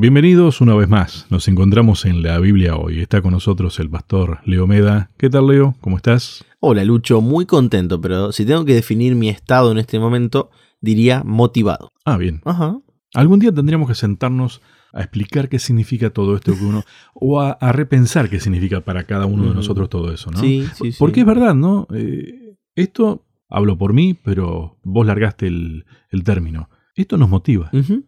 Bienvenidos una vez más. Nos encontramos en la Biblia hoy. Está con nosotros el pastor Leo Meda. ¿Qué tal, Leo? ¿Cómo estás? Hola, Lucho. Muy contento, pero si tengo que definir mi estado en este momento, diría motivado. Ah, bien. Ajá. Algún día tendríamos que sentarnos a explicar qué significa todo esto que uno. o a, a repensar qué significa para cada uno de nosotros todo eso, ¿no? Sí, sí, sí. Porque es verdad, ¿no? Eh, esto, hablo por mí, pero vos largaste el, el término. Esto nos motiva. Ujú.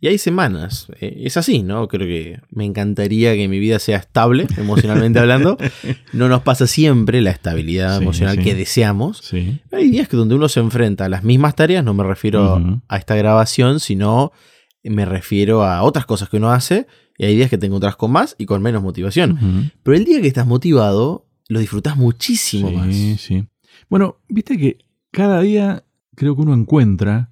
Y hay semanas. eh, es así, ¿no? Creo que me encantaría que mi vida sea estable, emocionalmente hablando. No nos pasa siempre la estabilidad Sí, emocional sí. que deseamos. Sí. Hay días que donde uno se enfrenta a las mismas tareas, no me refiero a esta grabación, sino me refiero a otras cosas que uno hace. Y hay días que te encontrás con más y con menos motivación. Pero el día que estás motivado, lo disfrutás muchísimo más. Sí, sí. Bueno, viste que cada día creo que uno encuentra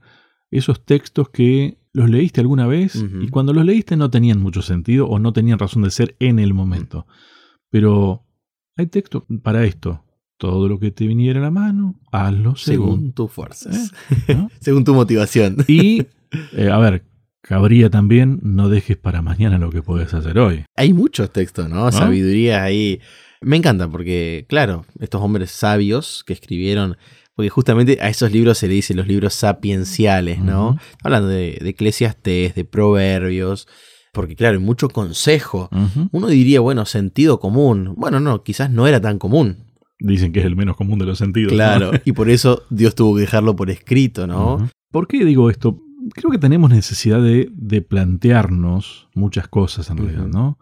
esos textos que los leíste alguna vez y cuando los leíste no tenían mucho sentido o no tenían razón de ser en el momento. Pero hay textos para esto. Todo lo que te viniera a la mano, hazlo según. Según tus fuerzas. ¿no? Según tu motivación. Y, eh, a ver, cabría también, no dejes para mañana lo que podés hacer hoy. Hay muchos textos, ¿no? ¿No? Sabiduría ahí. Me encanta porque, claro, estos hombres sabios que escribieron, porque justamente a esos libros se le dice los libros sapienciales, ¿no? Hablando de, de Eclesiastés, de Proverbios, porque, claro, hay mucho consejo. Uno diría, bueno, sentido común. Bueno, no, quizás no era tan común. Dicen que es el menos común de los sentidos. ¿no? Claro, y por eso Dios tuvo que dejarlo por escrito, ¿no? ¿Por qué digo esto? Creo que tenemos necesidad de, de plantearnos muchas cosas en realidad. ¿no?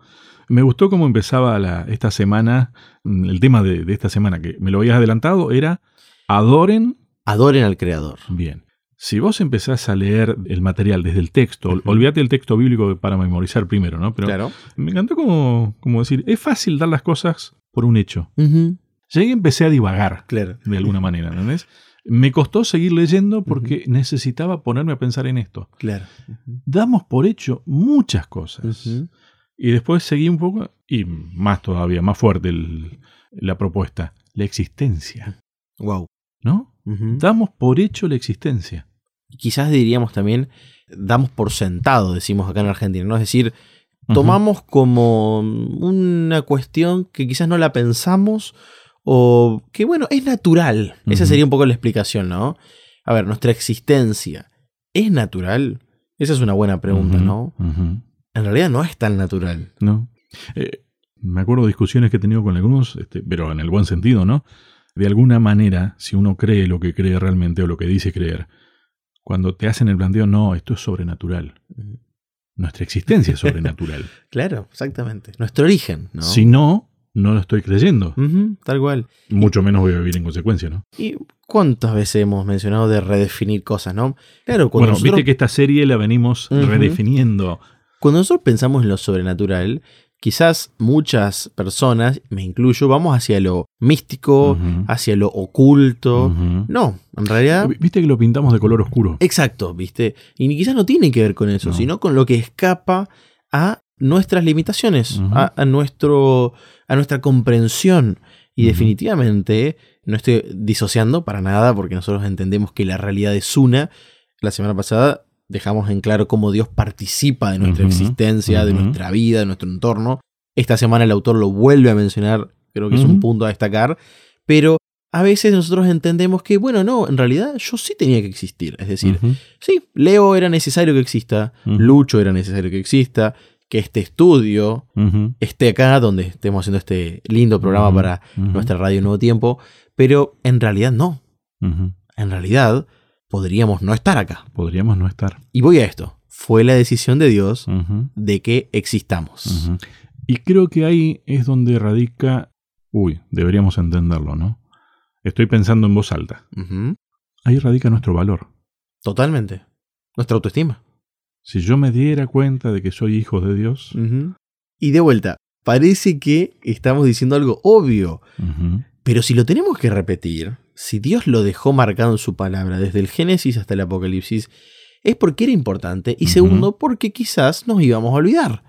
Me gustó cómo empezaba la- esta semana, el tema de, de esta semana, que me lo habías adelantado, era adoren Adoren al Creador. bien. Si vos empezás a leer el material desde el texto, olvídate del texto bíblico para memorizar primero, ¿no? Pero claro. me encantó como, como decir, es fácil dar las cosas por un hecho. Ujú, Llegué y empecé a divagar Claro. de alguna manera, ¿entendés? Me costó seguir leyendo porque necesitaba ponerme a pensar en esto. Claro. Damos por hecho muchas cosas. Y después seguí un poco, y más todavía, más fuerte el- la propuesta, la existencia, Wow. ¿No? Damos por hecho la existencia. quizás diríamos también, damos por sentado, decimos acá en Argentina, ¿no? Es decir, tomamos como una cuestión que quizás no la pensamos o que, bueno, es natural. Esa sería un poco la explicación, ¿no? A ver, nuestra existencia, ¿es natural? Esa es una buena pregunta, ¿no? En realidad no es tan natural. ¿No? Eh, me acuerdo de discusiones que he tenido con algunos, este, pero en el buen sentido, ¿no? De alguna manera, si uno cree lo que cree realmente o lo que dice creer, cuando te hacen el planteo, no, esto es sobrenatural. Nuestra existencia es sobrenatural. Claro, exactamente. Nuestro origen, ¿no? Si no, no lo estoy creyendo. Ujú, tal cual. Mucho menos voy a vivir en consecuencia, ¿no? ¿Y cuántas veces hemos mencionado de redefinir cosas, no? Claro, cuando Bueno, nosotros viste que esta serie la venimos redefiniendo. Cuando nosotros pensamos en lo sobrenatural, quizás muchas personas, me incluyo, vamos hacia lo místico, hacia lo oculto. No, en realidad... Viste que lo pintamos de color oscuro. Exacto, ¿viste? Y quizás no tiene que ver con eso, No. sino con lo que escapa a nuestras limitaciones, a, a nuestro, a nuestra comprensión. Y definitivamente, no estoy disociando para nada, porque nosotros entendemos que la realidad es una. La semana pasada dejamos en claro cómo Dios participa de nuestra existencia, de nuestra vida, de nuestro entorno. Esta semana el autor lo vuelve a mencionar, creo que es un punto a destacar, pero a veces nosotros entendemos que, bueno, no, en realidad yo sí tenía que existir. Es decir. Sí, Leo era necesario que exista. Lucho era necesario que exista, que este estudio esté acá donde estemos haciendo este lindo programa para nuestra radio Nuevo Tiempo, pero en realidad no, en realidad podríamos no estar acá. Podríamos no estar. Y voy a esto, fue la decisión de Dios de que existamos. Y creo que ahí es donde radica... Uy, deberíamos entenderlo, ¿no? Estoy pensando en voz alta. Ahí radica nuestro valor. Totalmente. Nuestra autoestima. Si yo me diera cuenta de que soy hijo de Dios. Y de vuelta, parece que estamos diciendo algo obvio, Pero si lo tenemos que repetir, si Dios lo dejó marcado en su palabra desde el Génesis hasta el Apocalipsis, es porque era importante y segundo porque quizás nos íbamos a olvidar.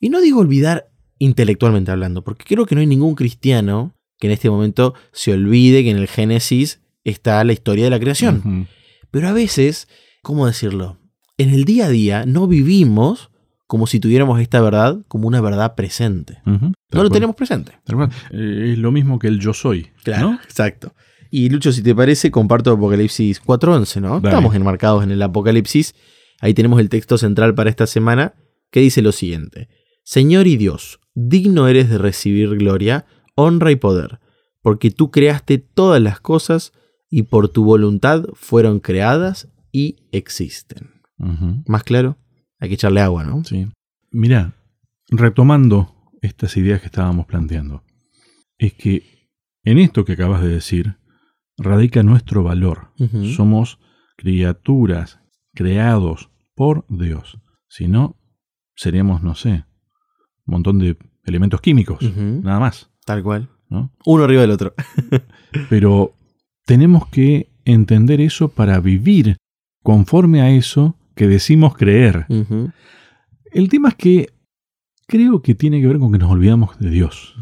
Y no digo olvidar intelectualmente hablando, porque creo que no hay ningún cristiano que en este momento se olvide que en el Génesis está la historia de la creación. Pero a veces, ¿cómo decirlo? En el día a día no vivimos como si tuviéramos esta verdad como una verdad presente. No lo tenemos presente. Eh, es lo mismo que el yo soy. ¿no? exacto. Y Lucho, si te parece, comparto Apocalipsis 4.11, ¿no? Dale. Estamos enmarcados en el Apocalipsis. Ahí tenemos el texto central para esta semana, que dice lo siguiente. Señor y Dios, digno eres de recibir gloria, honra y poder, porque tú creaste todas las cosas y por tu voluntad fueron creadas y existen. ¿Más claro? Hay que echarle agua, ¿no? sí. Mira, retomando estas ideas que estábamos planteando, es que en esto que acabas de decir radica nuestro valor. Somos criaturas creados por Dios. Si no, seríamos, no sé, un montón de elementos químicos, nada más. Tal cual. ¿no? Uno arriba del otro. Pero tenemos que entender eso para vivir conforme a eso que decimos creer. El tema es que creo que tiene que ver con que nos olvidamos de Dios.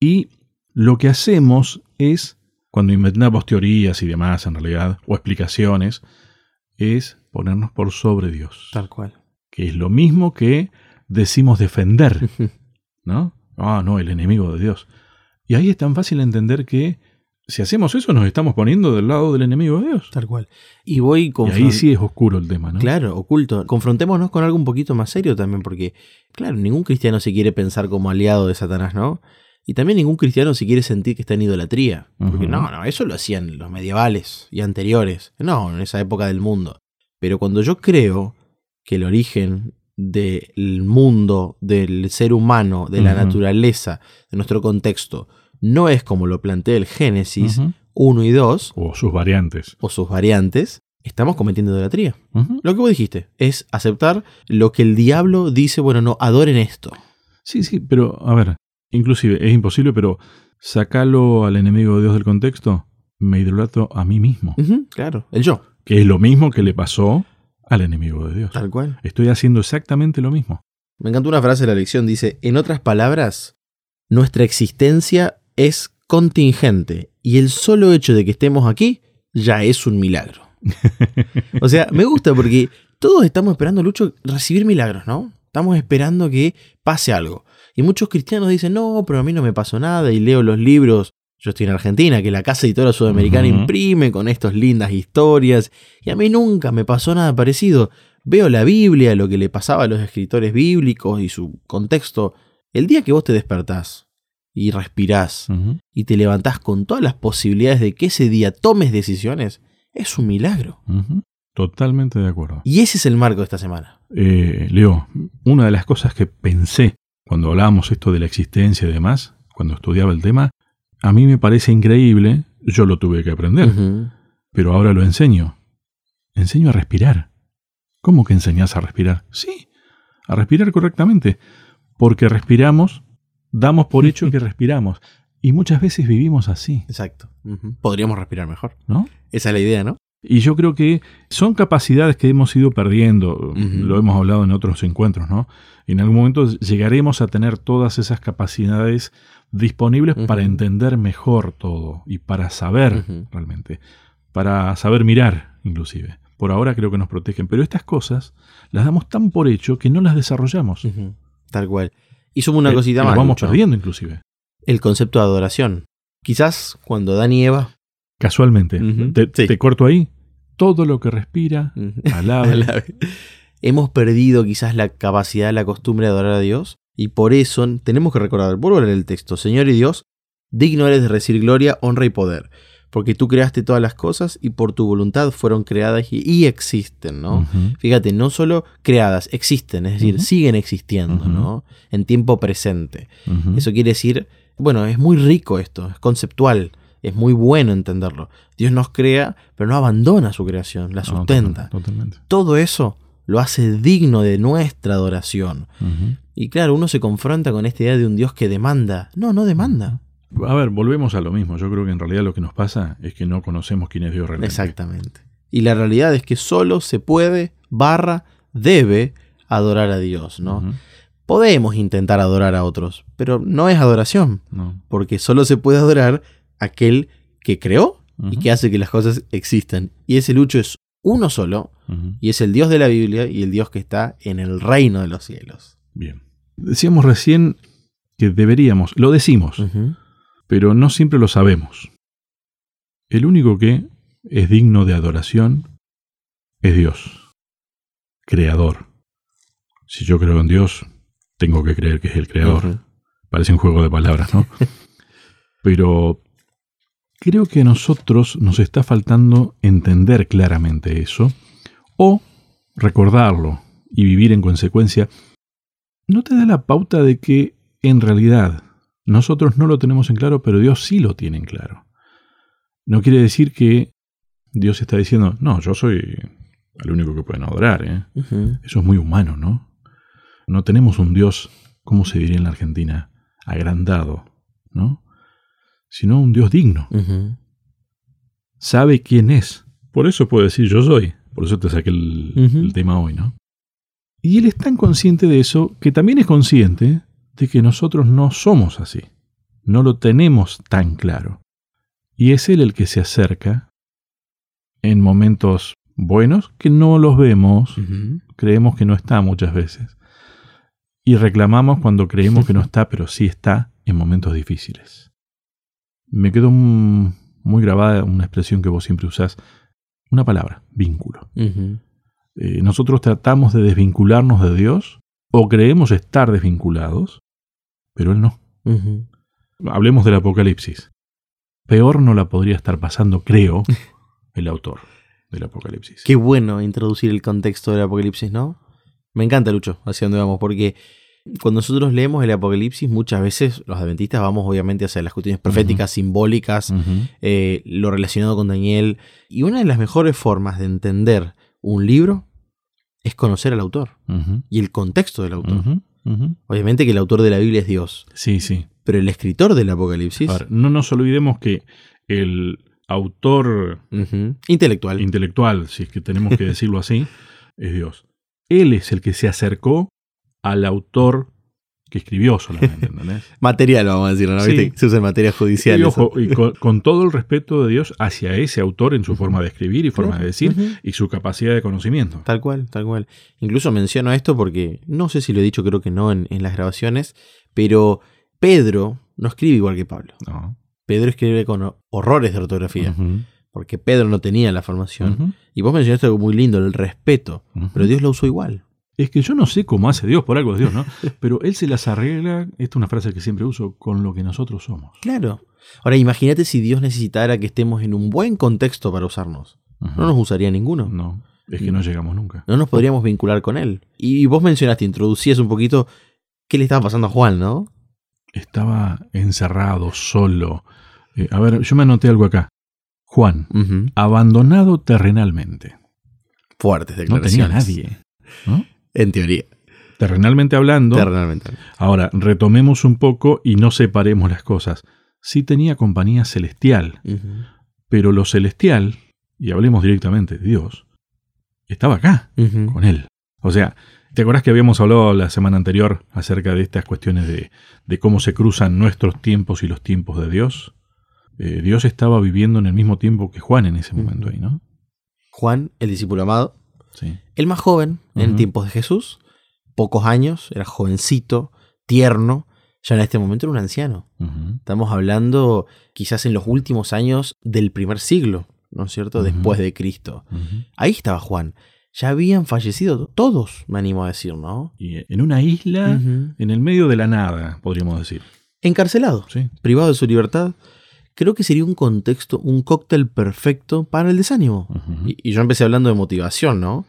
Y lo que hacemos es, cuando inventamos teorías y demás en realidad, o explicaciones, es ponernos por sobre Dios. Tal cual. Que es lo mismo que decimos defender, ¿no? Ah, no, el enemigo de Dios. Y ahí es tan fácil entender que si hacemos eso nos estamos poniendo del lado del enemigo de Dios. Tal cual. Y voy con Y ahí sí es oscuro el tema, ¿no? Claro, oculto. Confrontémonos con algo un poquito más serio también, porque, claro, ningún cristiano se quiere pensar como aliado de Satanás, ¿no? Y también ningún cristiano se quiere sentir que está en idolatría. Porque no, no, eso lo hacían los medievales y anteriores. No, en esa época del mundo. Pero cuando yo creo que el origen del mundo, del ser humano, de la naturaleza, de nuestro contexto, no es como lo plantea el Génesis Ujú. 1 y 2, O sus variantes. o sus variantes, estamos cometiendo idolatría. Lo que vos dijiste es aceptar lo que el diablo dice, bueno, no, adoren esto. Sí, sí, pero a ver, inclusive es imposible, pero sacalo al enemigo de Dios del contexto, me idolatro a mí mismo, claro, el yo, que es lo mismo que le pasó al enemigo de Dios. tal cual. Estoy haciendo exactamente lo mismo. Me encantó una frase de la lección, dice, en otras palabras, nuestra existencia es contingente y el solo hecho de que estemos aquí ya es un milagro. O sea, me gusta porque todos estamos esperando, Lucho, recibir milagros, ¿no? Estamos esperando que pase algo. Y muchos cristianos dicen, no, pero a mí no me pasó nada y leo los libros. Yo estoy en Argentina, que la Casa Editora Sudamericana imprime con estas lindas historias y a mí nunca me pasó nada parecido. Veo la Biblia, lo que le pasaba a los escritores bíblicos y su contexto. El día que vos te despertás y respirás y te levantás con todas las posibilidades de que ese día tomes decisiones, es un milagro. Totalmente de acuerdo. Y ese es el marco de esta semana. Eh, Leo, una de las cosas que pensé cuando hablábamos esto de la existencia y demás, cuando estudiaba el tema, a mí me parece increíble, yo lo tuve que aprender, pero ahora lo enseño. Enseño a respirar. ¿Cómo que enseñas a respirar? Sí, a respirar correctamente, porque respiramos, damos por hecho que respiramos, y muchas veces vivimos así, Exacto. Podríamos respirar mejor. ¿no? Esa es la idea, ¿no? Y yo creo que son capacidades que hemos ido perdiendo, lo hemos hablado en otros encuentros, ¿no? En algún momento llegaremos a tener todas esas capacidades disponibles para entender mejor todo y para saber realmente, para saber mirar inclusive. Por ahora creo que nos protegen, pero estas cosas las damos tan por hecho que no las desarrollamos. Tal cual. Y somos una Eh, cosita lo más. vamos Lucho. perdiendo inclusive. El concepto de adoración. Quizás cuando Dan y Eva. Casualmente. Te, Sí. te corto ahí. Todo lo que respira. Alabe. Hemos perdido quizás la capacidad, la costumbre de adorar a Dios. Y por eso tenemos que recordar, vuelvo a leer el texto, Señor y Dios, digno eres de recibir gloria, honra y poder. Porque tú creaste todas las cosas y por tu voluntad fueron creadas y, y existen, ¿no? Fíjate, no solo creadas, existen, es decir, siguen existiendo. ¿no? En tiempo presente. Eso quiere decir, bueno, es muy rico esto, es conceptual, es muy bueno entenderlo. Dios nos crea, pero no abandona su creación, la No, sustenta. Totalmente. Todo eso lo hace digno de nuestra adoración. Y claro, uno se confronta con esta idea de un Dios que demanda. No, no demanda. A ver, volvemos a lo mismo. Yo creo que en realidad lo que nos pasa es que no conocemos quién es Dios realmente. Exactamente. Y la realidad es que solo se puede, barra, debe adorar a Dios, ¿no? Podemos intentar adorar a otros, pero no es adoración, No. porque solo se puede adorar aquel que creó y que hace que las cosas existan. Y ese lucho es uno solo, y es el Dios de la Biblia y el Dios que está en el reino de los cielos. Bien. Decíamos recién que deberíamos, lo decimos. Pero no siempre lo sabemos. El único que es digno de adoración es Dios, creador. Si yo creo en Dios, tengo que creer que es el creador. Parece un juego de palabras, ¿no? Pero creo que a nosotros nos está faltando entender claramente eso o recordarlo y vivir en consecuencia. ¿No te da la pauta de que en realidad nosotros no lo tenemos en claro, pero Dios sí lo tiene en claro? No quiere decir que Dios está diciendo, no, yo soy el único que pueden adorar, ¿eh? Eso es muy humano, ¿no? No tenemos un Dios, ¿cómo se diría en la Argentina? Agrandado, ¿no? Sino un Dios digno. Sabe quién es. Por eso puede decir yo soy. Por eso te saqué el tema hoy, ¿no? Y él es tan consciente de eso que también es consciente de que nosotros no somos así. No lo tenemos tan claro. Y es él el que se acerca en momentos buenos que no los vemos, creemos que no está muchas veces. Y reclamamos cuando creemos que no está, pero sí está en momentos difíciles. Me quedó muy grabada una expresión que vos siempre usás, una palabra, vínculo. Eh, nosotros tratamos de desvincularnos de Dios o creemos estar desvinculados, pero Él no. Hablemos del Apocalipsis. Peor no la podría estar pasando, creo, el autor del Apocalipsis. Qué bueno introducir el contexto del Apocalipsis, ¿no? Me encanta, Lucho, hacia dónde vamos, porque cuando nosotros leemos el Apocalipsis, muchas veces los adventistas vamos obviamente hacia las cuestiones proféticas, simbólicas, eh, lo relacionado con Daniel. Y una de las mejores formas de entender un libro es conocer al autor y el contexto del autor. Obviamente que el autor de la Biblia es Dios, Sí, sí. pero el escritor del Apocalipsis, ver, no nos olvidemos que el autor intelectual, intelectual, si es que tenemos que decirlo así, es Dios. Él es el que se acercó al autor que escribió solamente, ¿entendés? material, vamos a decirlo, ¿no? Sí. ¿Viste? Se usa en materia judicial. y ojo, y con, con todo el respeto de Dios hacia ese autor en su forma de escribir y forma Claro. de decir y su capacidad de conocimiento. Tal cual, tal cual. Incluso menciono esto porque no sé si lo he dicho, creo que no en, en las grabaciones, pero Pedro no escribe igual que Pablo. No. Pedro escribe con ho- horrores de ortografía, porque Pedro no tenía la formación. Y vos mencionaste algo muy lindo, el respeto, pero Dios lo usó igual. Es que yo no sé cómo hace Dios, por algo es Dios, ¿no? Pero Él se las arregla, esta es una frase que siempre uso, con lo que nosotros somos. Claro. Ahora imagínate si Dios necesitara que estemos en un buen contexto para usarnos. No nos usaría ninguno. No, es que no llegamos nunca. No nos podríamos vincular con Él. Y vos mencionaste, introducías un poquito qué le estaba pasando a Juan, ¿no? Estaba encerrado, solo. Eh, a ver, yo me anoté algo acá. Juan, abandonado terrenalmente. Fuertes No tenía declaraciones. nadie. ¿no? En teoría. Terrenalmente hablando, Terrenalmente. ahora retomemos un poco y no separemos las cosas. Sí tenía compañía celestial, pero lo celestial, y hablemos directamente de Dios, estaba acá, con él. O sea, ¿te acuerdas que habíamos hablado la semana anterior acerca de estas cuestiones de, de cómo se cruzan nuestros tiempos y los tiempos de Dios? Eh, Dios estaba viviendo en el mismo tiempo que Juan en ese momento ahí, ¿no? Juan, el discípulo amado, Sí. El más joven en tiempos de Jesús, pocos años, era jovencito, tierno, ya en este momento era un anciano. Estamos hablando quizás en los últimos años del primer siglo, ¿no es cierto? Después de Cristo. Ahí estaba Juan. Ya habían fallecido todos, me animo a decir, ¿no? Y en una isla, en el medio de la nada, podríamos decir. Encarcelado, Sí. privado de su libertad. Creo que sería un contexto, un cóctel perfecto para el desánimo. Y, y yo empecé hablando de motivación, ¿no?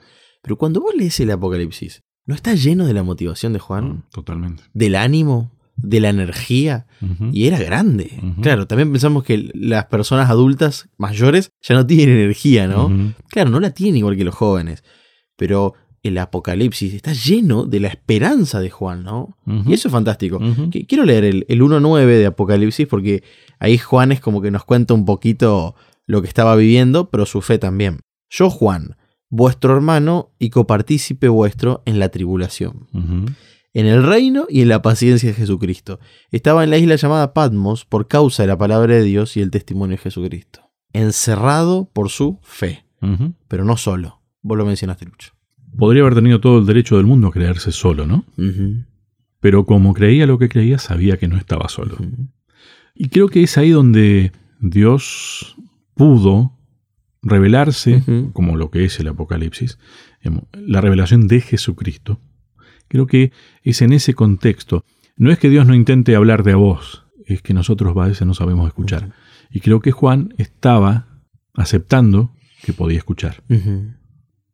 Pero cuando vos lees el Apocalipsis, ¿no está lleno de la motivación de Juan? No, totalmente. Del ánimo, de la energía. Y era grande. Claro, también pensamos que las personas adultas mayores ya no tienen energía, ¿no? Claro, no la tienen igual que los jóvenes. Pero el Apocalipsis está lleno de la esperanza de Juan, ¿no? Y eso es fantástico. Quiero leer el, el 1.9 de Apocalipsis porque ahí Juan es como que nos cuenta un poquito lo que estaba viviendo, pero su fe también. Yo, Juan, vuestro hermano y copartícipe vuestro en la tribulación, en el reino y en la paciencia de Jesucristo. Estaba en la isla llamada Patmos por causa de la palabra de Dios y el testimonio de Jesucristo. Encerrado por su fe. Pero no solo. Vos lo mencionaste, Lucho. Podría haber tenido todo el derecho del mundo a creerse solo, ¿no? Pero como creía lo que creía, sabía que no estaba solo. Y creo que es ahí donde Dios pudo revelarse, como lo que es el Apocalipsis, digamos, la revelación de Jesucristo. Creo que es en ese contexto. No es que Dios no intente hablar de a vos, es que nosotros a veces no sabemos escuchar. Y creo que Juan estaba aceptando que podía escuchar.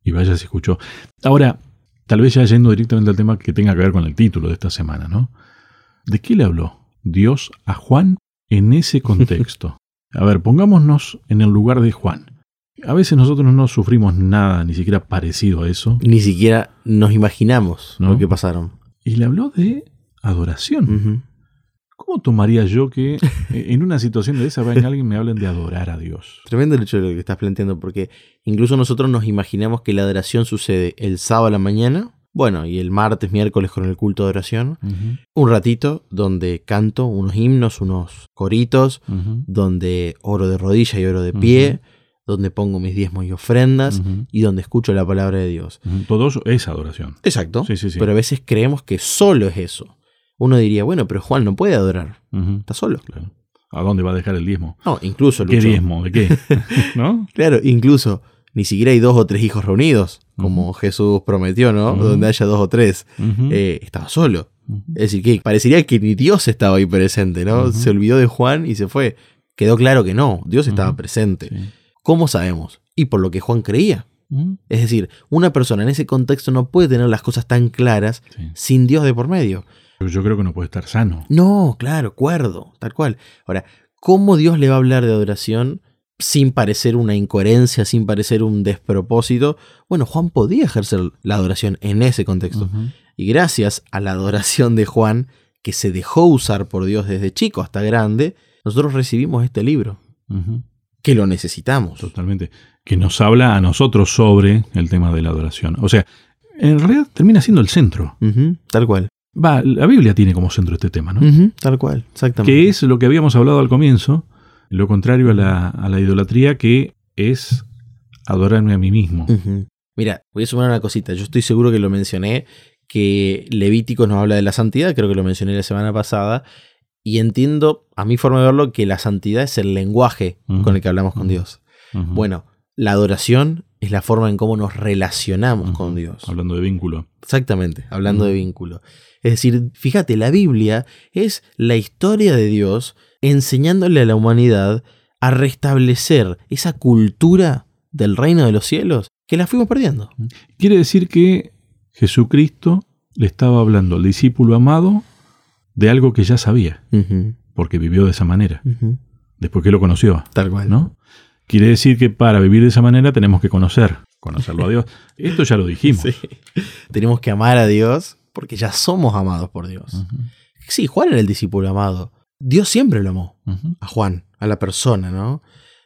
Y vaya si escuchó. Ahora, tal vez ya yendo directamente al tema que tenga que ver con el título de esta semana, ¿no? ¿De qué le habló Dios a Juan en ese contexto? A ver, pongámonos en el lugar de Juan. A veces nosotros no sufrimos nada, ni siquiera parecido a eso. Ni siquiera nos imaginamos No. lo que pasaron. Y le habló de adoración. ¿Cómo tomaría yo que en una situación de esa venga alguien me hablen de adorar a Dios? Tremendo el hecho de lo que estás planteando, porque incluso nosotros nos imaginamos que la adoración sucede el sábado a la mañana, bueno, y el martes, miércoles con el culto de oración, un ratito donde canto unos himnos, unos coritos, donde oro de rodilla y oro de pie, donde pongo mis diezmos y ofrendas y donde escucho la palabra de Dios. Todo eso es adoración. Exacto. Sí, sí, sí. Pero a veces creemos que solo es eso. Uno diría, bueno, pero Juan no puede adorar, está solo. claro. ¿A dónde va a dejar el diezmo? No, incluso, ¿Qué Lucho, diezmo? ¿De qué? ¿No? Claro, incluso ni siquiera hay dos o tres hijos reunidos, como Jesús prometió, ¿no? Donde haya dos o tres. Eh, estaba solo. Es decir, que parecería que ni Dios estaba ahí presente, ¿no? Se olvidó de Juan y se fue. Quedó claro que no, Dios estaba presente. ¿Cómo sabemos? Y por lo que Juan creía. Ujú, Es decir, una persona en ese contexto no puede tener las cosas tan claras sí. sin Dios de por medio. Yo- Yo creo que no puede estar sano. No, claro, cuerdo, tal cual. Ahora, ¿cómo Dios le va a hablar de adoración sin parecer una incoherencia, sin parecer un despropósito? Bueno, Juan podía ejercer la adoración en ese contexto. Y gracias a la adoración de Juan, que se dejó usar por Dios desde chico hasta grande, nosotros recibimos este libro, que lo necesitamos. Totalmente. Que nos habla a nosotros sobre el tema de la adoración. O sea, en realidad termina siendo el centro. Tal cual. Va, la Biblia tiene como centro este tema, ¿no? Tal cual, exactamente. Que es lo que habíamos hablado al comienzo, lo contrario a la, a la idolatría, que es adorarme a mí mismo. Mira, voy a sumar una cosita. Yo estoy seguro que lo mencioné, que Levítico nos habla de la santidad, creo que lo mencioné la semana pasada, y entiendo, a mi forma de verlo, que la santidad es el lenguaje con el que hablamos con. Dios. Bueno, la adoración es la forma en cómo nos relacionamos con Dios. Hablando de vínculo. Exactamente, hablando de vínculo. Es decir, fíjate, la Biblia es la historia de Dios enseñándole a la humanidad a restablecer esa cultura del reino de los cielos que la fuimos perdiendo. Quiere decir que Jesucristo le estaba hablando al discípulo amado de algo que ya sabía, porque vivió de esa manera, después que lo conoció, Tal cual. ¿no? Quiere decir que para vivir de esa manera tenemos que conocer, conocerlo a Dios. Esto ya lo dijimos. Sí. Tenemos que amar a Dios porque ya somos amados por Dios. Sí, Juan era el discípulo amado. Dios siempre lo amó a Juan, a la persona, ¿no?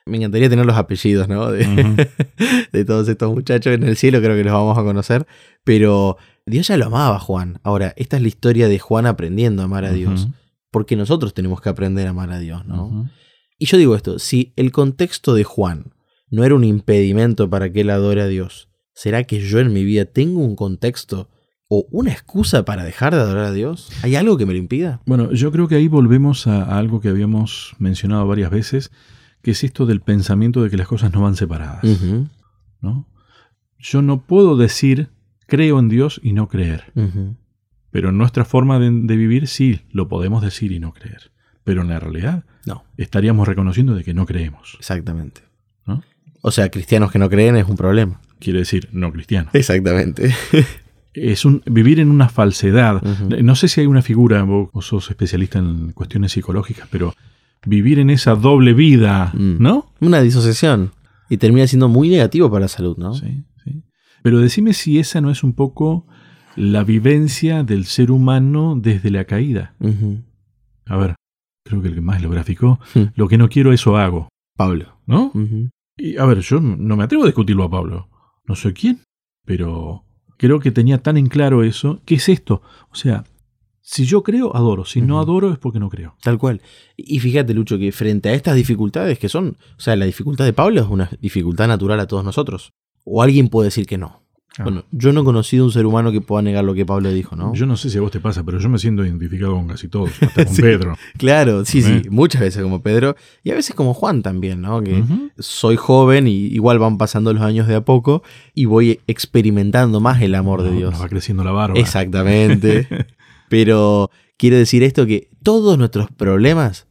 Me encantaría tener los apellidos, ¿no? De, de todos estos muchachos en el cielo, creo que los vamos a conocer. Pero Dios ya lo amaba a Juan. Ahora, esta es la historia de Juan aprendiendo a amar a Dios. Porque nosotros tenemos que aprender a amar a Dios, ¿no? Y yo digo esto, si el contexto de Juan no era un impedimento para que él adore a Dios, ¿será que yo en mi vida tengo un contexto o una excusa para dejar de adorar a Dios? ¿Hay algo que me lo impida? Bueno, yo creo que ahí volvemos a, a algo que habíamos mencionado varias veces, que es esto del pensamiento de que las cosas no van separadas. ¿no? Yo no puedo decir creo en Dios y no creer, pero en nuestra forma de, de vivir sí lo podemos decir y no creer. Pero en la realidad No, estaríamos reconociendo de que no creemos. exactamente. ¿no? O sea, cristianos que no creen es un problema. Quiere decir no cristiano. Exactamente. Es un vivir en una falsedad. No sé si hay una figura, vos, sos especialista en cuestiones psicológicas, pero vivir en esa doble vida, Mm. ¿no? Una disociación. Y termina siendo muy negativo para la salud, ¿no? Sí. Pero decime si esa no es un poco la vivencia del ser humano desde la caída. A ver, creo que el que más lo graficó, Hmm. lo que no quiero eso hago, Pablo. ¿no? Y a ver, yo no me atrevo a discutirlo a Pablo. No soy quién, pero creo que tenía tan en claro eso. ¿Qué es esto? O sea, Si yo creo, adoro. Si no adoro es porque no creo. Tal cual. Y fíjate, Lucho, que frente a estas dificultades que son, o sea, la dificultad de Pablo es una dificultad natural a todos nosotros. O alguien puede decir que no. Ah. Bueno, yo no he conocido un ser humano que pueda negar lo que Pablo dijo, ¿no? Yo no sé si a vos te pasa, pero yo me siento identificado con casi todos, hasta con Sí. Pedro. Claro, sí, sí, ¿Eh? muchas veces como Pedro y a veces como Juan también, ¿no? Que soy joven y igual van pasando los años de a poco y voy experimentando más el amor de No, Dios. nos va creciendo la barba. Exactamente. Pero quiero decir esto que todos nuestros problemas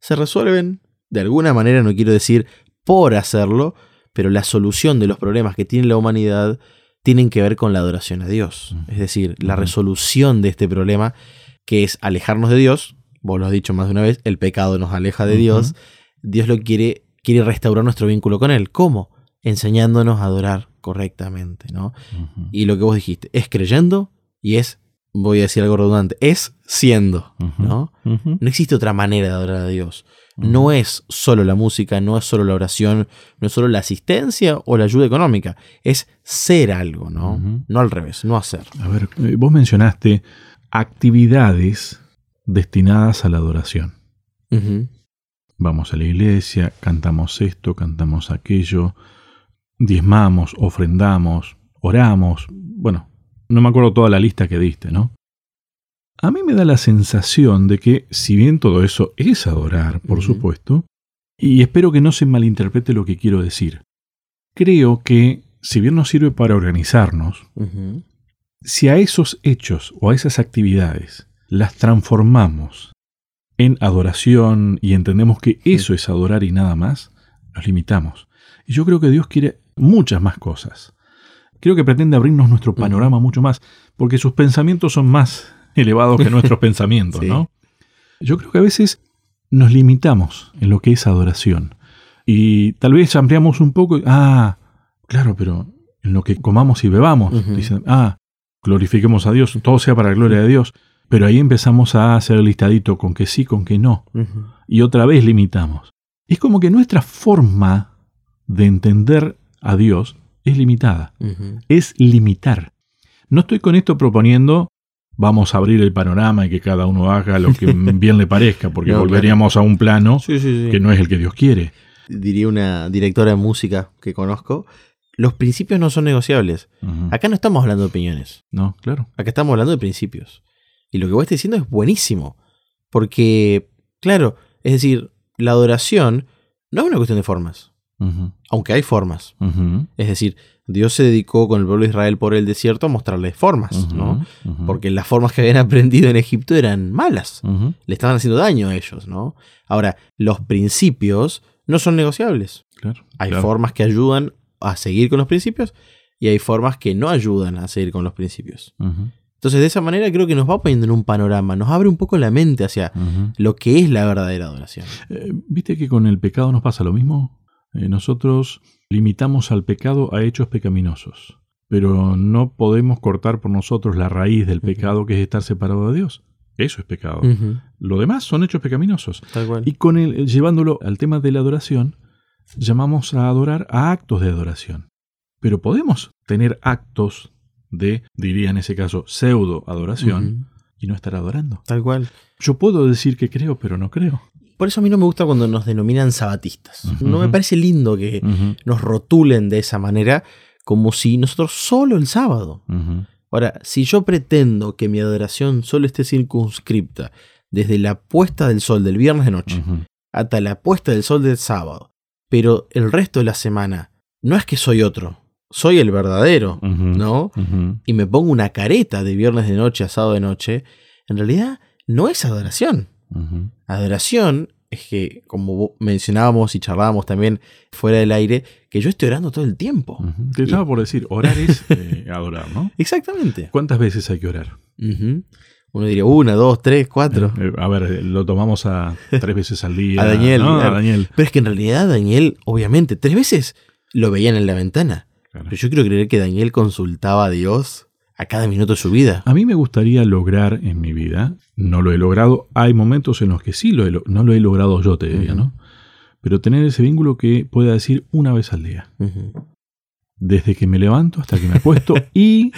se resuelven de alguna manera, no quiero decir por hacerlo, pero la solución de los problemas que tiene la humanidad tienen que ver con la adoración a Dios. Ujú. Es decir, la resolución de este problema, que es alejarnos de Dios, vos lo has dicho más de una vez, el pecado nos aleja de. Dios, Dios lo quiere, quiere restaurar nuestro vínculo con Él. ¿Cómo? Enseñándonos a adorar correctamente, ¿no? Y lo que vos dijiste, es creyendo y es, voy a decir algo redundante, es siendo. ¿no? No existe otra manera de adorar a Dios. No es solo la música, no es solo la oración, no es solo la asistencia o la ayuda económica, es ser algo, ¿no? No al revés, no hacer. A ver, eh, vos mencionaste actividades destinadas a la adoración. Vamos a la iglesia, cantamos esto, cantamos aquello, diezmamos, ofrendamos, oramos. Bueno, no me acuerdo toda la lista que diste, ¿no? A mí me da la sensación de que, si bien todo eso es adorar, por supuesto, y espero que no se malinterprete lo que quiero decir, creo que, si bien nos sirve para organizarnos, si a esos hechos o a esas actividades las transformamos en adoración y entendemos que eso es adorar y nada más, nos limitamos. Y yo creo que Dios quiere muchas más cosas. Creo que pretende abrirnos nuestro panorama mucho más, porque sus pensamientos son más elevados que nuestros pensamientos, Sí. ¿no? Yo creo que a veces nos limitamos en lo que es adoración. Y tal vez ampliamos un poco, y, ah, claro, pero en lo que comamos y bebamos, dicen, ah, glorifiquemos a Dios, todo sea para la gloria de Dios. Pero ahí empezamos a hacer el listadito con que sí, con que no. Y otra vez limitamos. Es como que nuestra forma de entender a Dios es limitada. Es limitar. No estoy con esto proponiendo vamos a abrir el panorama y que cada uno haga lo que bien le parezca, porque No, claro. volveríamos a un plano Sí, sí, sí. que no es el que Dios quiere. Diría una directora de música que conozco, los principios no son negociables. Acá no estamos hablando de opiniones, No, claro. acá estamos hablando de principios. Y lo que vos estás diciendo es buenísimo, porque, claro, es decir, la adoración no es una cuestión de formas, Aunque hay formas. Es decir, Dios se dedicó con el pueblo de Israel por el desierto a mostrarles formas. ¿no? Porque las formas que habían aprendido en Egipto eran malas, le estaban haciendo daño a ellos, ¿no? Ahora, los principios no son negociables. Claro. Hay claro. formas que ayudan a seguir con los principios y hay formas que no ayudan a seguir con los principios. Entonces, de esa manera creo que nos va poniendo en un panorama, nos abre un poco la mente hacia lo que es la verdadera adoración. Eh, ¿Viste que con el pecado nos pasa lo mismo? Eh, nosotros limitamos al pecado a hechos pecaminosos, pero no podemos cortar por nosotros la raíz del pecado que es estar separado de Dios. Eso es pecado. Lo demás son hechos pecaminosos. Tal cual. Y con el, llevándolo al tema de la adoración, llamamos a adorar a actos de adoración. Pero podemos tener actos de, diría en ese caso, pseudo adoración y no estar adorando. Tal cual. Yo puedo decir que creo, pero no creo. Por eso a mí no me gusta cuando nos denominan sabatistas. No me parece lindo que nos rotulen de esa manera como si nosotros solo el sábado. Ahora, si yo pretendo que mi adoración solo esté circunscripta desde la puesta del sol del viernes de noche hasta la puesta del sol del sábado, pero el resto de la semana no es que soy otro, soy el verdadero, ¿no? Y me pongo una careta de viernes de noche a sábado de noche, en realidad no es adoración. Adoración es que, como mencionábamos y charlábamos también fuera del aire, que yo estoy orando todo el tiempo. Te estaba por decir, orar es eh, adorar, ¿no? Exactamente. ¿Cuántas veces hay que orar? Uno diría una, dos, tres, cuatro. Eh, a ver, eh, lo tomamos a tres veces al día. A Daniel, ¿no? A claro. Daniel. Pero es que en realidad Daniel, obviamente, tres veces lo veían en la ventana. Claro. Pero yo quiero creer que Daniel consultaba a Dios a cada minuto de su vida. A mí me gustaría lograr en mi vida, no lo he logrado, hay momentos en los que sí lo he, no lo he logrado yo, te diría. ¿no? Pero tener ese vínculo que pueda decir una vez al día, desde que me levanto hasta que me acuesto y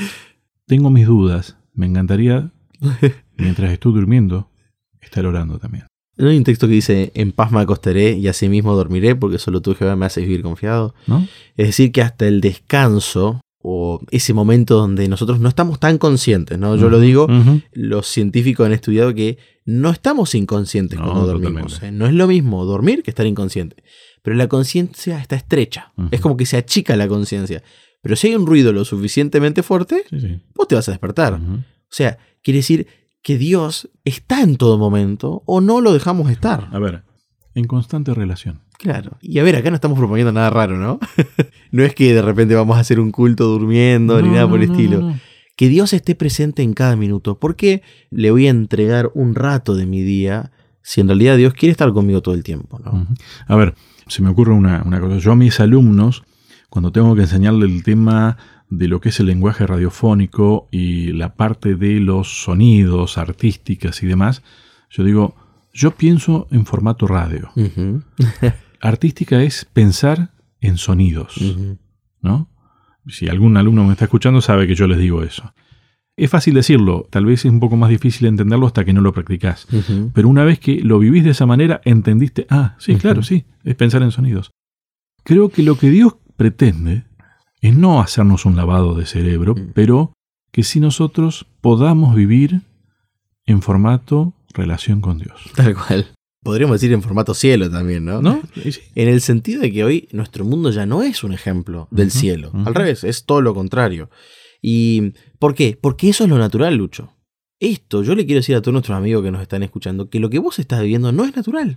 tengo mis dudas. Me encantaría mientras estoy durmiendo, estar orando también. ¿No hay un texto que dice, en paz me acostaré y así mismo dormiré porque solo tú Jehová me haces vivir confiado? ¿No? Es decir, que hasta el descanso o ese momento donde nosotros no estamos tan conscientes, ¿no? Yo lo digo, los científicos han estudiado que no estamos inconscientes No, cuando dormimos. ¿eh? No es lo mismo dormir que estar inconsciente. Pero la conciencia está estrecha. Es como que se achica la conciencia. Pero si hay un ruido lo suficientemente fuerte, Sí, sí. vos te vas a despertar. O sea, quiere decir que Dios está en todo momento o no lo dejamos estar. A ver, en constante relación. Claro. Y a ver, acá no estamos proponiendo nada raro, ¿no? no es que de repente vamos a hacer un culto durmiendo ni nada por el no, estilo. no. Que Dios esté presente en cada minuto. ¿Por qué le voy a entregar un rato de mi día si en realidad Dios quiere estar conmigo todo el tiempo? ¿no? A ver, se me ocurre una, una cosa. Yo a mis alumnos, cuando tengo que enseñarle el tema de lo que es el lenguaje radiofónico y la parte de los sonidos, artísticas y demás, yo digo, yo pienso en formato radio. Artística es pensar en sonidos. ¿no? Si algún alumno me está escuchando sabe que yo les digo eso. Es fácil decirlo, tal vez es un poco más difícil entenderlo hasta que no lo practicás. Pero una vez que lo vivís de esa manera, entendiste, ah, sí, claro, sí, es pensar en sonidos. Creo que lo que Dios pretende es no hacernos un lavado de cerebro, pero que si nosotros podamos vivir en formato relación con Dios. Tal cual. Podríamos decir en formato cielo también, ¿no? ¿No? Sí. En el sentido de que hoy nuestro mundo ya no es un ejemplo del cielo. Al revés, es todo lo contrario. ¿Y por qué? Porque eso es lo natural, Lucho. Esto, yo le quiero decir a todos nuestros amigos que nos están escuchando, que lo que vos estás viviendo no es natural.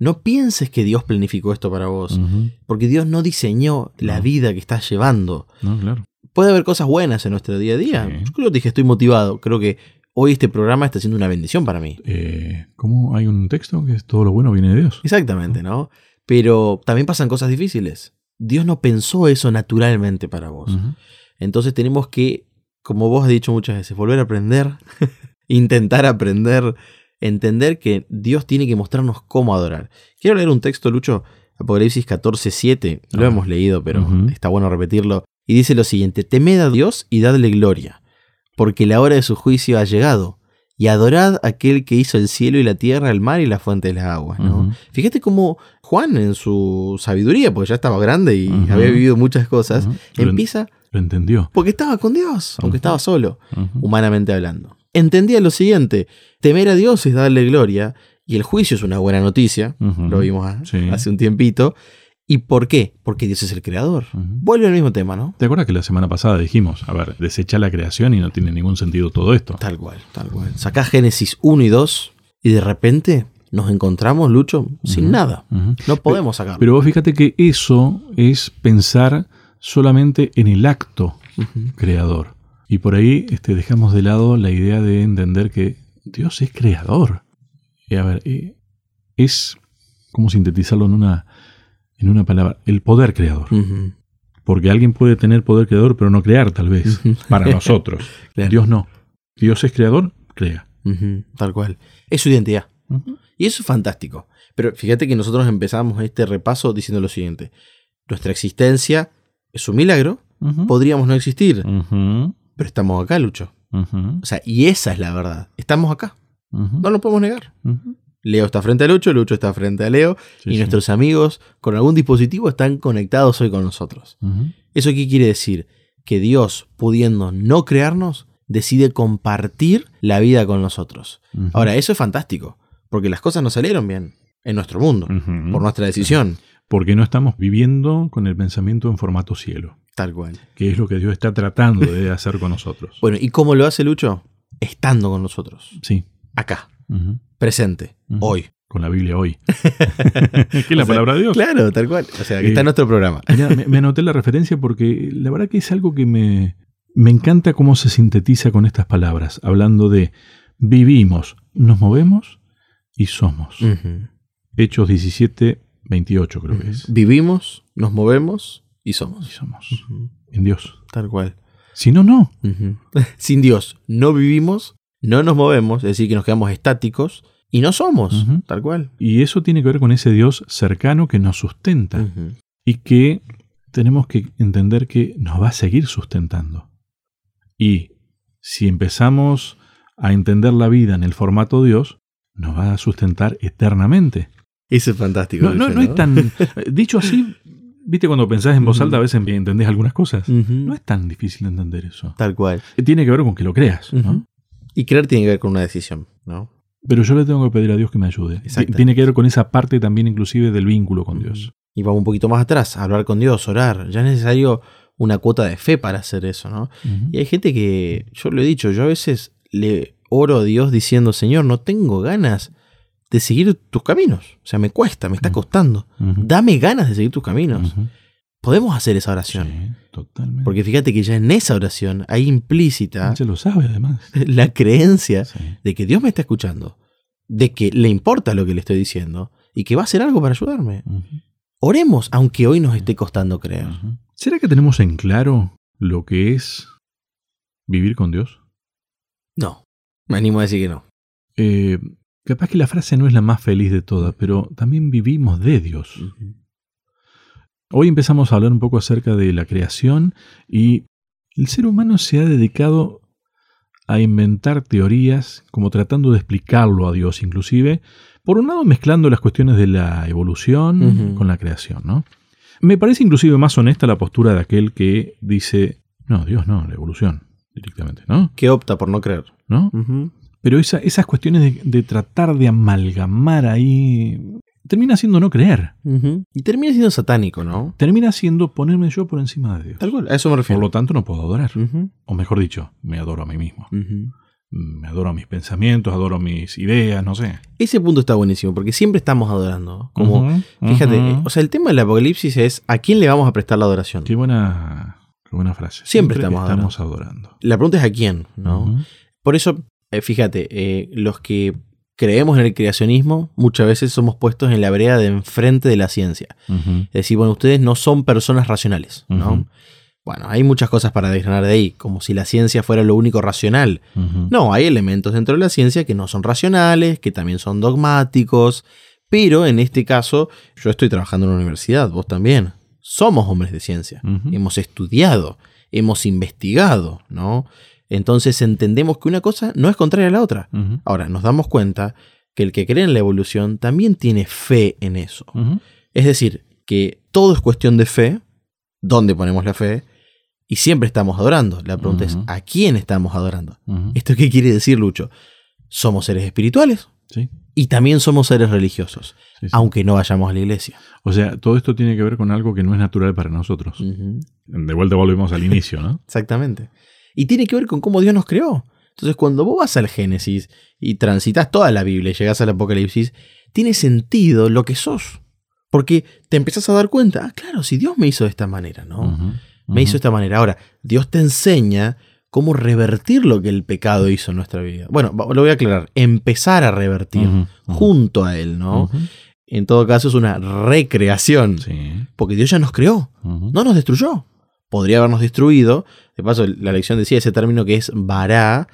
No pienses que Dios planificó esto para vos, porque Dios no diseñó la No. vida que estás llevando. No, claro. Puede haber cosas buenas en nuestro día a día. Sí. Yo creo que dije, estoy motivado. Creo que hoy este programa está siendo una bendición para mí. Eh, ¿Cómo hay un texto que es todo lo bueno viene de Dios? Exactamente, ¿no? Pero también pasan cosas difíciles. Dios no pensó eso naturalmente para vos. Entonces tenemos que, como vos has dicho muchas veces, volver a aprender, intentar aprender, entender que Dios tiene que mostrarnos cómo adorar. Quiero leer un texto, Lucho, Apocalipsis 14, 7. Lo hemos leído, pero está bueno repetirlo. Y dice lo siguiente, temed a Dios y dadle gloria, porque la hora de su juicio ha llegado. Y adorad a aquel que hizo el cielo y la tierra, el mar y la fuente de las aguas. Fíjate cómo Juan, en su sabiduría, porque ya estaba grande y había vivido muchas cosas, empieza lo entendió. porque estaba con Dios, aunque estaba solo, humanamente hablando. Entendía lo siguiente, temer a Dios es darle gloria, y el juicio es una buena noticia, lo vimos Sí. hace un tiempito. ¿Y por qué? Porque Dios es el creador. Vuelve al mismo tema, ¿no? ¿Te acuerdas que la semana pasada dijimos, a ver, desecha la creación y no tiene ningún sentido todo esto? Tal cual, tal cual. Sacá Génesis 1 y 2 y de repente nos encontramos, Lucho, sin nada. No podemos sacarlo. Pero vos fíjate que eso es pensar solamente en el acto creador. Y por ahí este, dejamos de lado la idea de entender que Dios es creador. Y a ver, eh, es, ¿cómo sintetizarlo en una, en una palabra? El poder creador. Porque alguien puede tener poder creador, pero no crear, tal vez, para nosotros. Claro. Dios no. Dios es creador, crea. Tal cual. Es su identidad. Y eso es fantástico. Pero fíjate que nosotros empezamos este repaso diciendo lo siguiente. Nuestra existencia es un milagro, podríamos no existir, pero estamos acá, Lucho. O sea, y esa es la verdad. Estamos acá, no lo podemos negar. Leo está frente a Lucho, Lucho está frente a Leo, Sí, y sí. nuestros amigos con algún dispositivo están conectados hoy con nosotros. ¿Eso qué quiere decir? Que Dios, pudiendo no crearnos, decide compartir la vida con nosotros. Ahora, eso es fantástico, porque las cosas no salieron bien en nuestro mundo, por nuestra decisión. Porque no estamos viviendo con el pensamiento en formato cielo, Tal cual. que es lo que Dios está tratando de hacer con nosotros. Bueno, ¿y cómo lo hace Lucho? Estando con nosotros. Sí. Acá. Presente. Hoy. Con la Biblia hoy. que es la sea, palabra de Dios. Claro, tal cual. O sea, que Eh, está en nuestro programa. Mirá, me, me anoté la referencia porque la verdad que es algo que me, me encanta cómo se sintetiza con estas palabras, hablando de vivimos, nos movemos y somos. Hechos 17, 28 creo que es. Vivimos, nos movemos y Y somos. somos Ujú. en Dios. Tal cual. Si no, no. Sin Dios no vivimos, no nos movemos, es decir, que nos quedamos estáticos y no somos. Tal cual. Y eso tiene que ver con ese Dios cercano que nos sustenta y que tenemos que entender que nos va a seguir sustentando. Y si empezamos a entender la vida en el formato Dios, nos va a sustentar eternamente. Eso es fantástico. No, no, Lucho, no es tan. Dicho así, viste cuando pensás en voz alta, a veces entendés algunas cosas. No es tan difícil entender eso. Tal cual. Tiene que ver con que lo creas, ¿no? Y creer tiene que ver con una decisión, ¿no? Pero yo le tengo que pedir a Dios que me ayude. Tiene que ver con esa parte también inclusive del vínculo con Dios. Y vamos un poquito más atrás, hablar con Dios, orar. Ya es necesario una cuota de fe para hacer eso, ¿no? Y hay gente que, yo lo he dicho, yo a veces le oro a Dios diciendo, Señor, no tengo ganas de seguir tus caminos. O sea, me cuesta, me está costando. Dame ganas de seguir tus caminos. Podemos hacer esa oración. Sí, totalmente. Porque fíjate que ya en esa oración hay implícita Ella lo sabe además. la creencia Sí. de que Dios me está escuchando, de que le importa lo que le estoy diciendo y que va a hacer algo para ayudarme. Oremos, aunque hoy nos esté costando creer. ¿Será que tenemos en claro lo que es vivir con Dios? No, me animo a decir que no. Eh, capaz que la frase no es la más feliz de todas, pero también vivimos de Dios. Hoy empezamos a hablar un poco acerca de la creación y el ser humano se ha dedicado a inventar teorías como tratando de explicarlo a Dios inclusive, por un lado mezclando las cuestiones de la evolución con la creación, ¿no? Me parece inclusive más honesta la postura de aquel que dice, no, Dios no, la evolución directamente, ¿no? Que opta por no creer. ¿No? Pero esa- esas cuestiones de, de tratar de amalgamar ahí termina siendo no creer. Y termina siendo satánico, ¿no? Termina siendo ponerme yo por encima de Dios. Tal cual, a eso me Por refiero. lo tanto, no puedo adorar. O mejor dicho, me adoro a mí mismo. Me adoro a mis pensamientos, adoro mis ideas, no sé. Ese punto está buenísimo, porque siempre estamos adorando. Como, fíjate, o sea, el tema del apocalipsis es a quién le vamos a prestar la adoración. Qué buena, qué buena frase. Siempre estamos adorando. La pregunta es a quién, ¿no? Por eso, eh, fíjate, eh, los que creemos en el creacionismo muchas veces somos puestos en la vereda de enfrente de la ciencia. Es decir, bueno, ustedes no son personas racionales, ¿no? Bueno, hay muchas cosas para desgranar de ahí, como si la ciencia fuera lo único racional. No, hay elementos dentro de la ciencia que no son racionales, que también son dogmáticos, pero en este caso yo estoy trabajando en una universidad, vos también. Somos hombres de ciencia, hemos estudiado, hemos investigado, ¿no? Entonces entendemos que una cosa no es contraria a la otra. Ahora, nos damos cuenta que el que cree en la evolución también tiene fe en eso. Es decir, que todo es cuestión de fe, dónde ponemos la fe, y siempre estamos adorando. La pregunta es, ¿a quién estamos adorando? ¿Esto qué quiere decir, Lucho? Somos seres espirituales Sí, y también somos seres religiosos, sí, sí. aunque no vayamos a la iglesia. O sea, todo esto tiene que ver con algo que no es natural para nosotros. De vuelta volvemos al inicio, ¿no? Exactamente. Y tiene que ver con cómo Dios nos creó. Entonces, cuando vos vas al Génesis y transitas toda la Biblia y llegás al Apocalipsis, tiene sentido lo que sos. Porque te empezás a dar cuenta, ah, claro, si Dios me hizo de esta manera, ¿no? Me hizo de esta manera. Ahora, Dios te enseña cómo revertir lo que el pecado hizo en nuestra vida. Bueno, lo voy a aclarar. Empezar a revertir junto a Él, ¿no? En todo caso, es una recreación. Sí. Porque Dios ya nos creó, no nos destruyó. Podría habernos destruido. De paso, la lección decía ese término que es vará,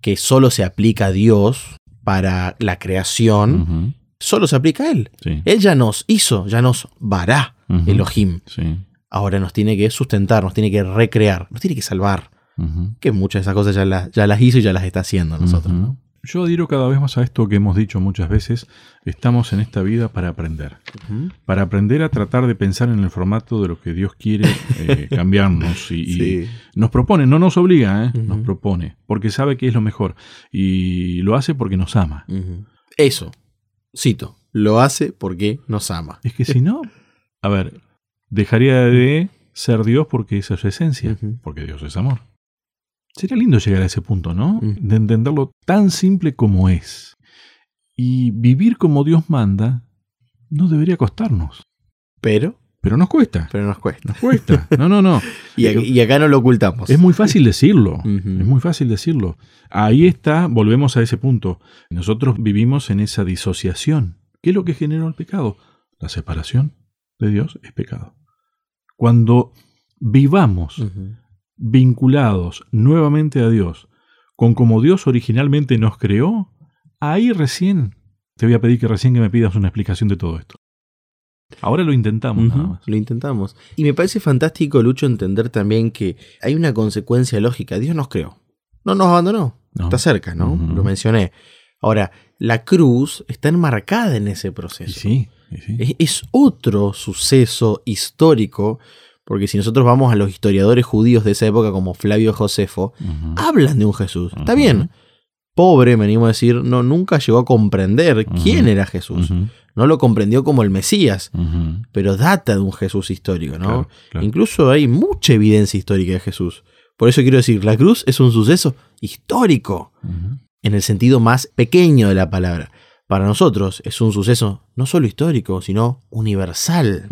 que solo se aplica a Dios para la creación, solo se aplica a Él. Sí. Él ya nos hizo, ya nos vará, Ujú. Elohim. Sí. Ahora nos tiene que sustentar, nos tiene que recrear, nos tiene que salvar. Que muchas de esas cosas ya, las- ya las hizo y ya las está haciendo nosotros. ¿no? Yo adhiero cada vez más a esto que hemos dicho muchas veces. Estamos en esta vida para aprender. Para aprender a tratar de pensar en el formato de lo que Dios quiere eh, cambiarnos y, nos propone, no nos obliga, ¿eh? nos propone, porque sabe que es lo mejor y lo hace porque nos ama. Eso, cito, lo hace porque nos ama. Es que si no, a ver, dejaría de ser Dios porque esa es su esencia, porque Dios es amor. Sería lindo llegar a ese punto, ¿no? Ujú. De entenderlo tan simple como es. Y vivir como Dios manda no debería costarnos, Pero, pero nos cuesta. pero nos cuesta. Nos cuesta. No, no, no. Y, ac- y acá no lo ocultamos. Es muy fácil decirlo. Es muy fácil decirlo. Ahí está, volvemos a ese punto. Nosotros vivimos en esa disociación. ¿Qué es lo que generó el pecado? La separación de Dios es pecado. Cuando vivamos. Vinculados nuevamente a Dios, con como Dios originalmente nos creó, ahí recién te voy a pedir que recién que me pidas una explicación de todo esto. Ahora lo intentamos nada más. Lo intentamos. Y me parece fantástico, Lucho, entender también que hay una consecuencia lógica. Dios nos creó. No nos abandonó. No. Está cerca, ¿no? Lo mencioné. Ahora, la cruz está enmarcada en ese Y proceso. sí, y sí. Es, es otro suceso histórico, porque si nosotros vamos a los historiadores judíos de esa época como Flavio Josefo, hablan de un Jesús. Está bien. Pobre, venimos a decir, no, nunca llegó a comprender quién era Jesús. No lo comprendió como el Mesías, pero data de un Jesús histórico, ¿no? Claro, claro. Incluso hay mucha evidencia histórica de Jesús. Por eso quiero decir, la cruz es un suceso histórico, en el sentido más pequeño de la palabra. Para nosotros es un suceso no solo histórico, sino universal.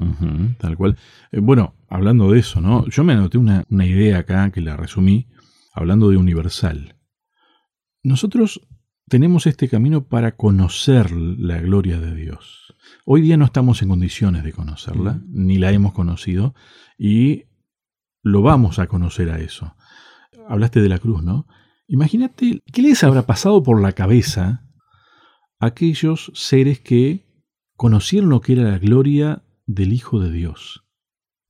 Tal cual. Eh, bueno, hablando de eso, ¿no? Yo me anoté una, una idea acá que la resumí, hablando de universal. Nosotros tenemos este camino para conocer la gloria de Dios. Hoy día no estamos en condiciones de conocerla, Mm. ni la hemos conocido, y lo vamos a conocer a eso. Hablaste de la cruz, ¿no? Imagínate, ¿qué les habrá pasado por la cabeza a aquellos seres que conocieron lo que era la gloria del Hijo de Dios?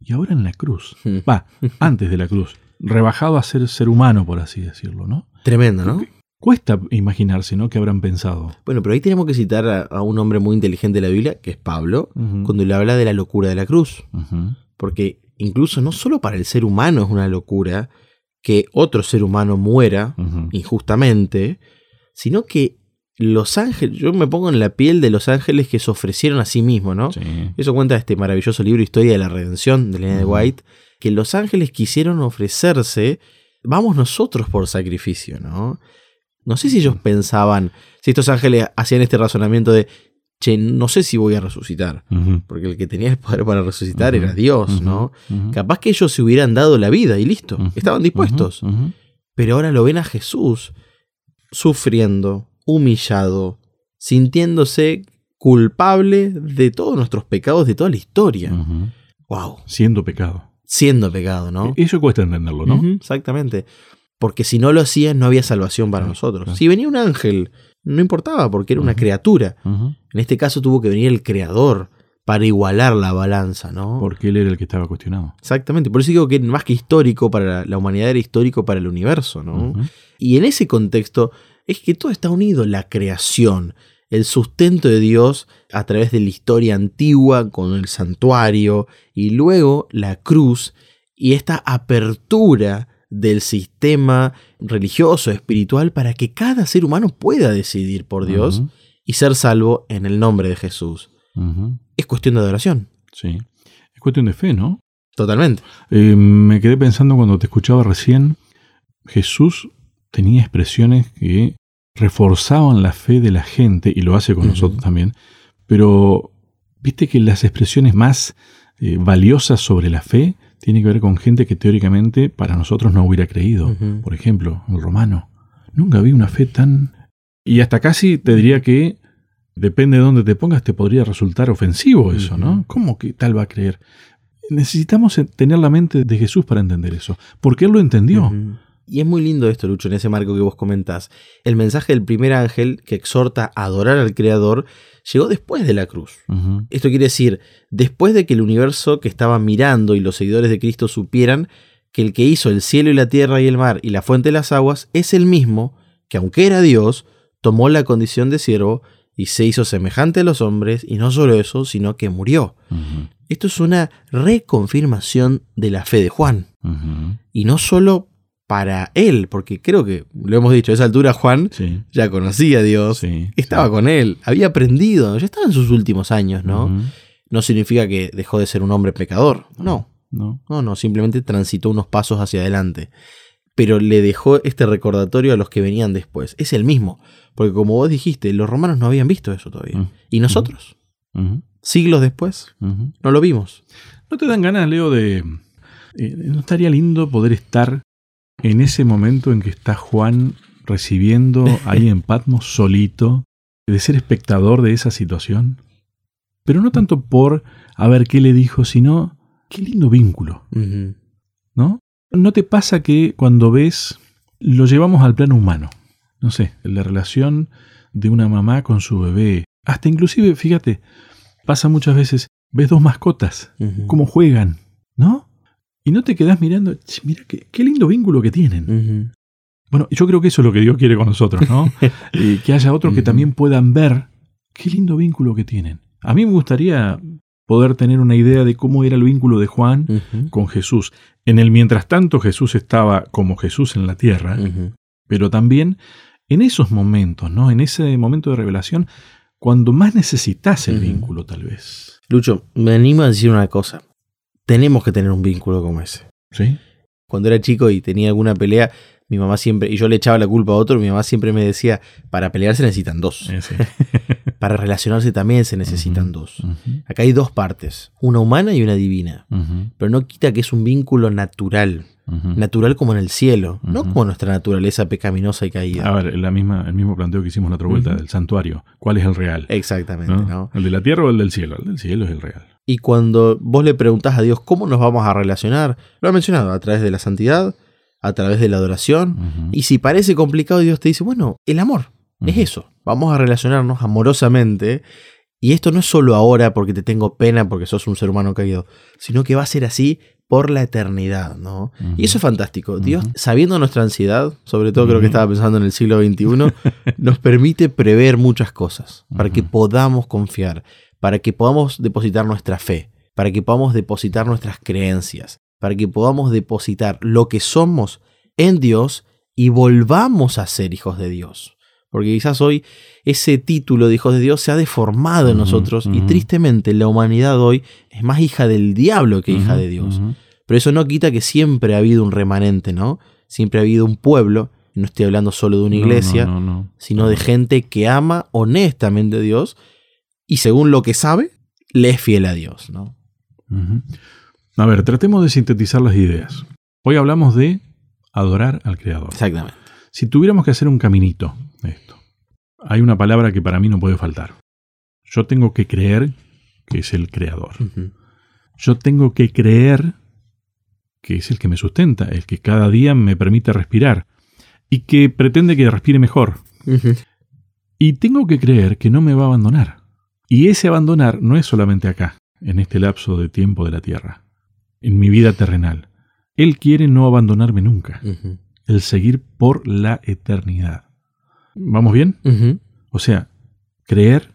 Y ahora en la cruz. Va, antes de la cruz. Rebajado a ser ser humano, por así decirlo, ¿no? Tremendo, ¿no? Cuesta imaginarse, ¿no? Que habrán pensado. Bueno, pero ahí tenemos que citar a, a un hombre muy inteligente de la Biblia, que es Pablo, cuando le habla de la locura de la cruz. Porque incluso no solo para el ser humano es una locura que otro ser humano muera injustamente, sino que los ángeles, yo me pongo en la piel de los ángeles que se ofrecieron a sí mismos, ¿no? Sí. Eso cuenta este maravilloso libro Historia de la Redención de Elena de. White, que los ángeles quisieron ofrecerse, vamos nosotros por sacrificio, ¿no? No sé si ellos pensaban, si estos ángeles hacían este razonamiento de, che, no sé si voy a resucitar, porque el que tenía el poder para resucitar era Dios, ¿no? Capaz que ellos se hubieran dado la vida y listo, estaban dispuestos, pero ahora lo ven a Jesús sufriendo, humillado, sintiéndose culpable de todos nuestros pecados de toda la historia. Wow, Siendo pecado. siendo pecado, ¿no? Eso cuesta entenderlo, ¿no? Exactamente. Porque si no lo hacía, no había salvación para nosotros. Si venía un ángel, no importaba, porque era una criatura. En este caso tuvo que venir el creador para igualar la balanza, ¿no? Porque él era el que estaba cuestionado. Exactamente. Por eso digo que más que histórico para la, humanidad era histórico para el universo, ¿no? Y en ese contexto es que todo está unido, la creación, el sustento de Dios a través de la historia antigua con el santuario y luego la cruz y esta apertura del sistema religioso, espiritual, para que cada ser humano pueda decidir por Dios y ser salvo en el nombre de Jesús. Es cuestión de adoración, Sí. Es cuestión de fe, ¿no? totalmente. Eh, me quedé pensando cuando te escuchaba recién, Jesús tenía expresiones que reforzaban la fe de la gente, y lo hace con nosotros también, pero viste que las expresiones más eh, valiosas sobre la fe tienen que ver con gente que teóricamente para nosotros no hubiera creído. Por ejemplo, el romano. Nunca vi una fe tan... Y hasta casi te diría que, depende de dónde te pongas, te podría resultar ofensivo eso. ¿no? ¿Cómo que tal va a creer? Necesitamos tener la mente de Jesús para entender eso, porque Él lo entendió. Y es muy lindo esto, Lucho, en ese marco que vos comentás. El mensaje del primer ángel que exhorta a adorar al Creador llegó después de la cruz. Esto quiere decir, después de que el universo que estaba mirando y los seguidores de Cristo supieran que el que hizo el cielo y la tierra y el mar y la fuente de las aguas es el mismo que, aunque era Dios, tomó la condición de siervo y se hizo semejante a los hombres, y no solo eso, sino que murió. Esto es una reconfirmación de la fe de Juan. Y no solo para él, porque creo que, lo hemos dicho, a esa altura Juan Sí, ya conocía a Dios, sí. estaba sí. con él, había aprendido, ya estaba en sus últimos años, ¿no? No significa que dejó de ser un hombre pecador, no, No. no, no, simplemente transitó unos pasos hacia adelante. Pero le dejó este recordatorio a los que venían después. Es el mismo, porque como vos dijiste, los romanos no habían visto eso todavía. Mm. Y nosotros, siglos después, no lo vimos. ¿No te dan ganas, Leo, de... eh, ¿No estaría lindo poder estar en ese momento en que está Juan recibiendo ahí en Patmos solito, de ser espectador de esa situación? Pero no tanto por a ver qué le dijo, sino qué lindo vínculo. ¿no? ¿No te pasa que cuando ves, lo llevamos al plano humano? No sé, la relación de una mamá con su bebé. Hasta inclusive, fíjate, pasa muchas veces, ves dos mascotas cómo juegan, ¿no? Y no te quedas mirando, "Che, mira qué, qué lindo vínculo que tienen. Bueno, yo creo que eso es lo que Dios quiere con nosotros, ¿no? que haya otros que también puedan ver qué lindo vínculo que tienen. A mí me gustaría poder tener una idea de cómo era el vínculo de Juan con Jesús. En el mientras tanto Jesús estaba como Jesús en la tierra, pero también en esos momentos, ¿no? En ese momento de revelación, cuando más necesitas el vínculo, tal vez. Lucho, me animo a decir una cosa. Tenemos que tener un vínculo como ese. ¿Sí? Cuando era chico y tenía alguna pelea, mi mamá siempre, y yo le echaba la culpa a otro, mi mamá siempre me decía, para pelear se necesitan dos. Sí. Para relacionarse también se necesitan dos. Acá hay dos partes, una humana y una divina. Pero no quita que es un vínculo natural. Natural como en el cielo, no como nuestra naturaleza pecaminosa y caída. A ver, la misma, el mismo planteo que hicimos la otra vuelta del santuario. ¿Cuál es el real? Exactamente, ¿No? ¿no? ¿El de la tierra o el del cielo? El del cielo es el real. Y cuando vos le preguntás a Dios cómo nos vamos a relacionar, lo ha mencionado, a través de la santidad, a través de la adoración. Y si parece complicado, Dios te dice, bueno, el amor es eso. Vamos a relacionarnos amorosamente. Y esto no es solo ahora porque te tengo pena porque sos un ser humano caído, sino que va a ser así por la eternidad, ¿no? Y eso es fantástico. Dios, sabiendo nuestra ansiedad, sobre todo creo que estaba pensando en el siglo XXI, nos permite prever muchas cosas para que podamos confiar, para que podamos depositar nuestra fe, para que podamos depositar nuestras creencias, para que podamos depositar lo que somos en Dios y volvamos a ser hijos de Dios. Porque quizás hoy ese título de hijos de Dios se ha deformado en nosotros y tristemente la humanidad hoy es más hija del diablo que hija de Dios. Pero eso no quita que siempre ha habido un remanente, ¿no? Siempre ha habido un pueblo, no estoy hablando solo de una iglesia, no, no, no. sino de gente que ama honestamente a Dios y según lo que sabe, le es fiel a Dios, ¿no? A ver, tratemos de sintetizar las ideas. Hoy hablamos de adorar al Creador. Exactamente. Si tuviéramos que hacer un caminito de esto, hay una palabra que para mí no puede faltar. Yo tengo que creer que es el Creador. Yo tengo que creer que es el que me sustenta, el que cada día me permite respirar y que pretende que respire mejor. Y tengo que creer que no me va a abandonar. Y ese abandonar no es solamente acá, en este lapso de tiempo de la tierra, en mi vida terrenal. Él quiere no abandonarme nunca, el seguir por la eternidad. ¿Vamos bien? O sea, creer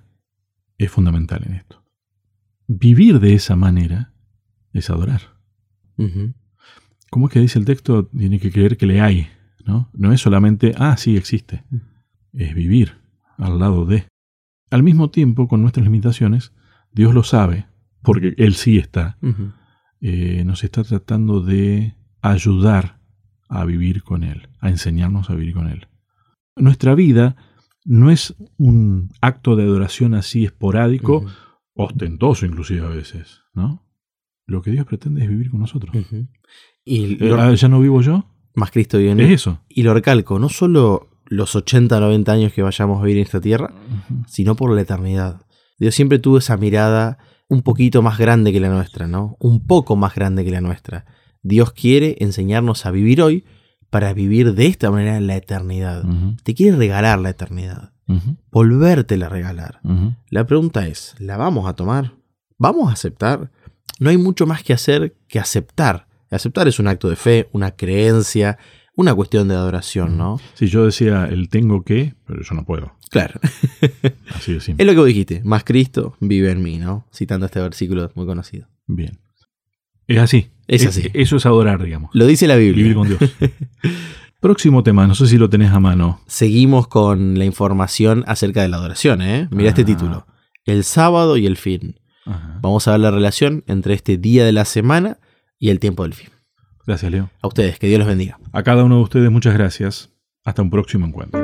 es fundamental en esto. Vivir de esa manera es adorar. ¿Cómo es que dice el texto? Tiene que creer que le hay, ¿no? No es solamente, ah, sí existe. Es vivir al lado de. Al mismo tiempo, con nuestras limitaciones, Dios lo sabe, porque Él sí está. Eh, nos está tratando de ayudar a vivir con Él, a enseñarnos a vivir con Él. Nuestra vida no es un acto de adoración así esporádico, ostentoso inclusive a veces, ¿no? Lo que Dios pretende es vivir con nosotros. Y Eh, lo- ah, ¿Ya no vivo yo? más Cristo vive en Es mí. eso. Y lo recalco, no solo los 80 o 90 años que vayamos a vivir en esta tierra, sino por la eternidad. Dios siempre tuvo esa mirada un poquito más grande que la nuestra, ¿no? Un poco más grande que la nuestra. Dios quiere enseñarnos a vivir hoy para vivir de esta manera en la eternidad. Te quiere regalar la eternidad, Ujú. volvértela a regalar. La pregunta es, ¿la vamos a tomar? ¿Vamos a aceptar? No hay mucho más que hacer que aceptar. Aceptar es un acto de fe, una creencia, una cuestión de adoración, ¿no? Si yo decía el tengo que, pero yo no puedo. Claro. Así de Es simple. lo que vos dijiste, más Cristo vive en mí, ¿no? Citando este versículo muy conocido. Bien. Es así. Es así. Eso es adorar, digamos. Lo dice la Biblia. Vivir con Dios. Próximo tema, no sé si lo tenés a mano. Seguimos con la información acerca de la adoración, ¿eh? Mira este Ah. título. El sábado y el fin. Ajá. Vamos a ver la relación entre este día de la semana y el tiempo del fin. Gracias, Leo. A ustedes, que Dios los bendiga. A cada uno de ustedes muchas gracias. Hasta un próximo encuentro.